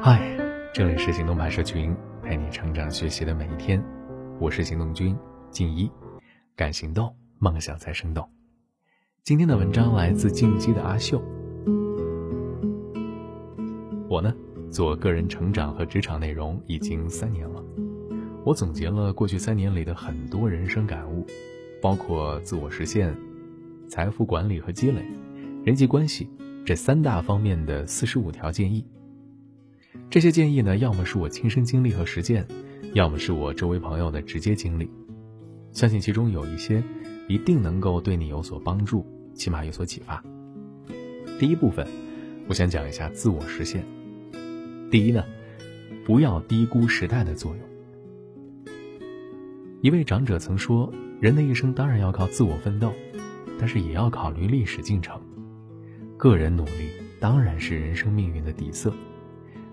嗨，这里是行动派社群，陪你成长学习的每一天。我是行动君静一，敢行动，梦想才生动。今天的文章来自进击的阿秀。我呢，做个人成长和职场内容已经三年了。我总结了过去三年里的很多人生感悟，包括自我实现、财富管理和积累、人际关系这三大方面的四十五条建议。这些建议呢，要么是我亲身经历和实践，要么是我周围朋友的直接经历。相信其中有一些，一定能够对你有所帮助，起码有所启发。第一部分，我想讲一下自我实现。第一呢，不要低估时代的作用。一位长者曾说：“人的一生当然要靠自我奋斗，但是也要考虑历史进程。个人努力当然是人生命运的底色。”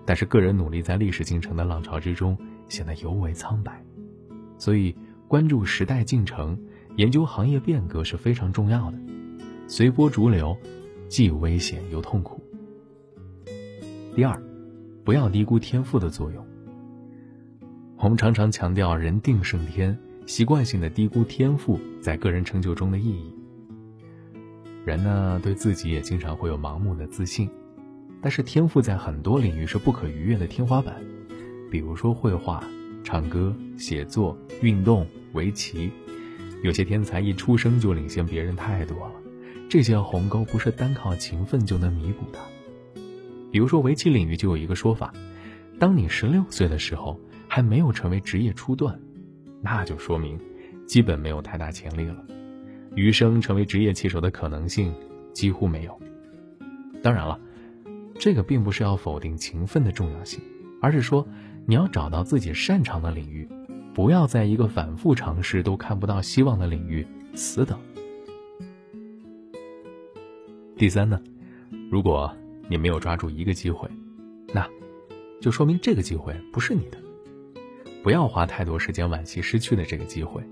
但是个人努力在历史进程的浪潮之中显得尤为苍白，所以关注时代进程、研究行业变革是非常重要的。随波逐流，既危险又痛苦。第二，不要低估天赋的作用。我们常常强调人定胜天，习惯性的低估天赋在个人成就中的意义。人呢，对自己也经常会有盲目的自信。但是天赋在很多领域是不可逾越的天花板，比如说绘画、唱歌、写作、运动、围棋，有些天才一出生就领先别人太多了，这些鸿沟不是单靠勤奋就能弥补的。比如说围棋领域就有一个说法，当你十六岁的时候还没有成为职业初段，那就说明基本没有太大潜力了，余生成为职业棋手的可能性几乎没有。当然了。这个并不是要否定勤奋的重要性，而是说你要找到自己擅长的领域，不要在一个反复尝试都看不到希望的领域死等。第三呢，如果你没有抓住一个机会，那就说明这个机会不是你的。不要花太多时间惋惜失去的这个机会，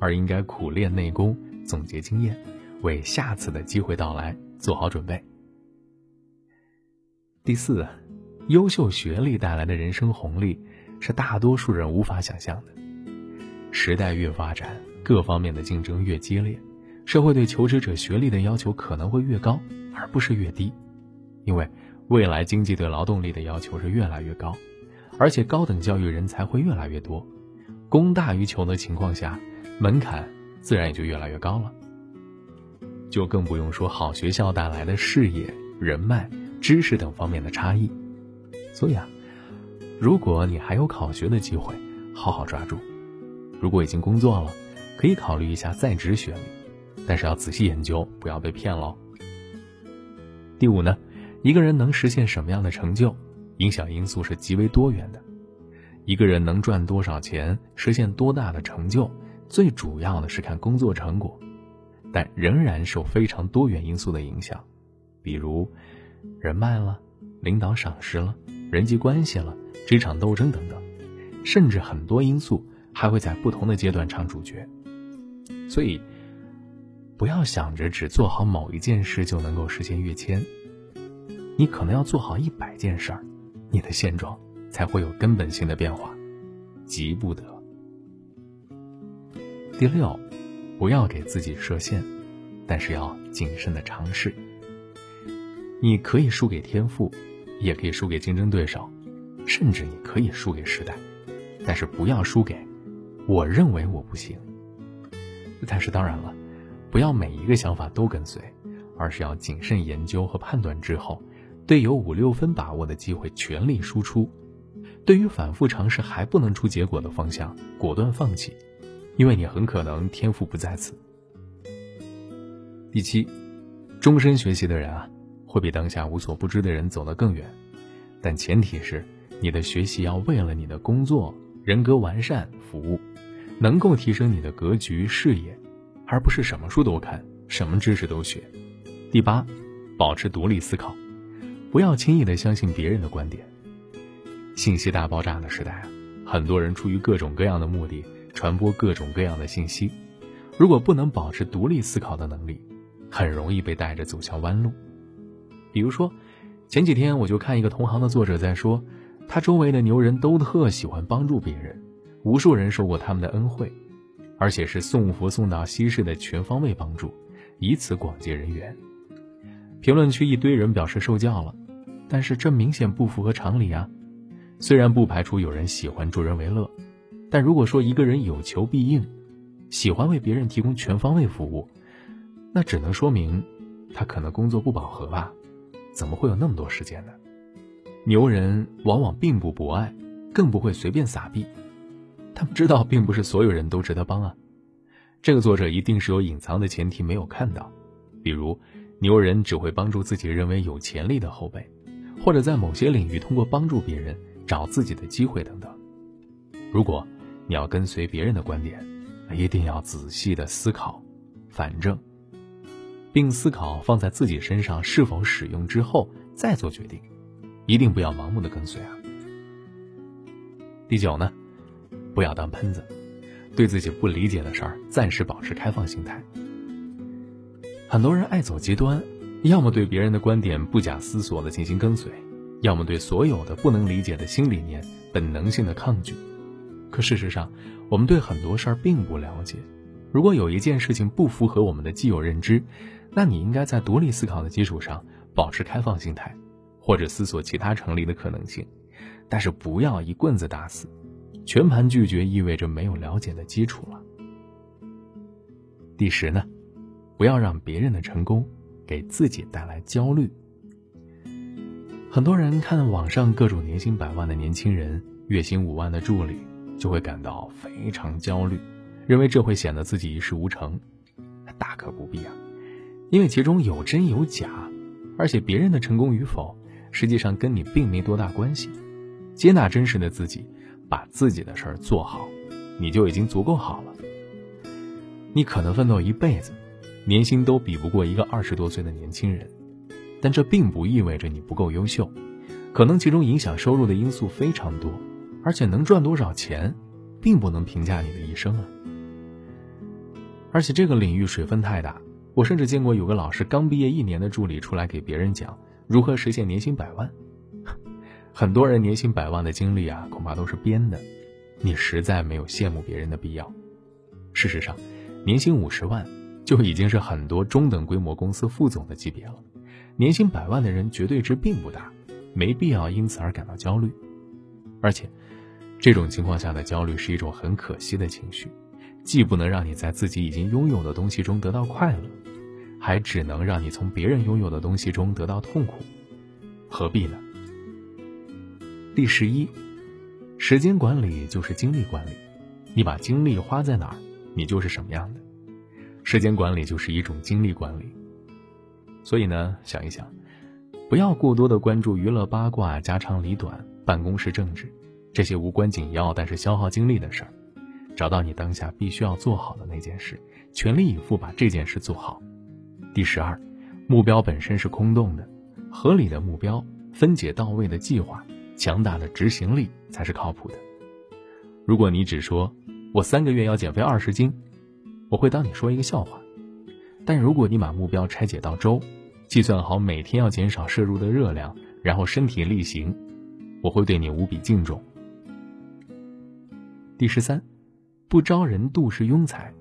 而应该苦练内功，总结经验，为下次的机会到来做好准备。第四，优秀学历带来的人生红利是大多数人无法想象的。时代越发展，各方面的竞争越激烈，社会对求职者学历的要求可能会越高，而不是越低。因为未来经济对劳动力的要求是越来越高，而且高等教育人才会越来越多，供大于求的情况下，门槛自然也就越来越高了。就更不用说好学校带来的事业人脉。知识等方面的差异，所以啊，如果你还有考学的机会，好好抓住；如果已经工作了，可以考虑一下在职学历，但是要仔细研究，不要被骗喽。第五呢，一个人能实现什么样的成就，影响因素是极为多元的。一个人能赚多少钱，实现多大的成就，最主要的是看工作成果，但仍然受非常多元因素的影响，比如。人脉了，领导赏识了，人际关系了，职场斗争等等，甚至很多因素还会在不同的阶段唱主角。所以，不要想着只做好某一件事就能够实现跃迁，你可能要做好一百件事儿，你的现状才会有根本性的变化，急不得。第六，不要给自己设限，但是要谨慎的尝试。你可以输给天赋，也可以输给竞争对手，甚至你可以输给时代，但是不要输给我认为我不行。但是当然了，不要每一个想法都跟随，而是要谨慎研究和判断之后，对有五六分把握的机会全力输出，对于反复尝试还不能出结果的方向果断放弃，因为你很可能天赋不在此。第七，终身学习的人啊。会比当下无所不知的人走得更远，但前提是你的学习要为了你的工作人格完善服务，能够提升你的格局视野，而不是什么书都看，什么知识都学。第八，保持独立思考，不要轻易的相信别人的观点。信息大爆炸的时代啊，很多人出于各种各样的目的传播各种各样的信息，如果不能保持独立思考的能力，很容易被带着走向弯路。比如说，前几天我就看一个同行的作者在说，他周围的牛人都特喜欢帮助别人，无数人受过他们的恩惠，而且是送佛送到西式的全方位帮助，以此广结人缘。评论区一堆人表示受教了，但是这明显不符合常理啊！虽然不排除有人喜欢助人为乐，但如果说一个人有求必应，喜欢为别人提供全方位服务，那只能说明他可能工作不饱和吧？怎么会有那么多时间呢？牛人往往并不博爱，更不会随便撒币，他们知道并不是所有人都值得帮啊。这个作者一定是有隐藏的前提没有看到，比如牛人只会帮助自己认为有潜力的后辈，或者在某些领域通过帮助别人。找自己的机会等等。如果你要跟随别人的观点，一定要仔细的思考、反正，并思考放在自己身上是否使用之后再做决定，一定不要盲目的跟随啊。第九呢，不要当喷子，对自己不理解的事儿暂时保持开放心态。很多人爱走极端，要么对别人的观点不假思索的进行跟随。要么对所有的不能理解的新理念本能性的抗拒，可事实上，我们对很多事儿并不了解。如果有一件事情不符合我们的既有认知，那你应该在独立思考的基础上保持开放心态，或者思索其他成立的可能性，但是不要一棍子打死。全盘拒绝意味着没有了解的基础了。第十呢，不要让别人的成功给自己带来焦虑。很多人看网上各种年薪百万的年轻人，月薪五万的助理，就会感到非常焦虑，认为这会显得自己一事无成。大可不必啊，因为其中有真有假，而且别人的成功与否，实际上跟你并没多大关系。接纳真实的自己，把自己的事儿做好，你就已经足够好了。你可能奋斗一辈子，年薪都比不过一个二十多岁的年轻人。但这并不意味着你不够优秀，可能其中影响收入的因素非常多，而且能赚多少钱，并不能评价你的一生啊。而且这个领域水分太大，我甚至见过有个老师刚毕业一年的助理出来给别人讲如何实现年薪百万。很多人年薪百万的经历啊，恐怕都是编的，你实在没有羡慕别人的必要。事实上，年薪五十万就已经是很多中等规模公司副总的级别了。年薪百万的人绝对值并不大，没必要因此而感到焦虑。而且，这种情况下的焦虑是一种很可惜的情绪，既不能让你在自己已经拥有的东西中得到快乐，还只能让你从别人拥有的东西中得到痛苦，何必呢？第十一，时间管理就是精力管理，你把精力花在哪儿，你就是什么样的。时间管理就是一种精力管理。所以呢，想一想，不要过多的关注娱乐八卦、家长里短、办公室政治这些无关紧要但是消耗精力的事儿，找到你当下必须要做好的那件事，全力以赴把这件事做好。第十二，目标本身是空洞的，合理的目标、分解到位的计划、强大的执行力才是靠谱的。如果你只说我三个月要减肥二十斤，我会当你说一个笑话。但如果你把目标拆解到周，计算好每天要减少摄入的热量，然后身体力行，我会对你无比敬重。第十三，不招人妒是庸才，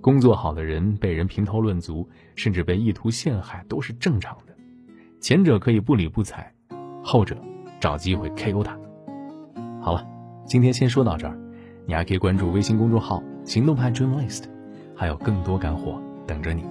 工作好的人被人评头论足，甚至被意图陷害都是正常的。前者可以不理不睬，后者找机会 KO 他。好了，今天先说到这儿，你还可以关注微信公众号“行动派 Dream List”，还有更多干货等着你。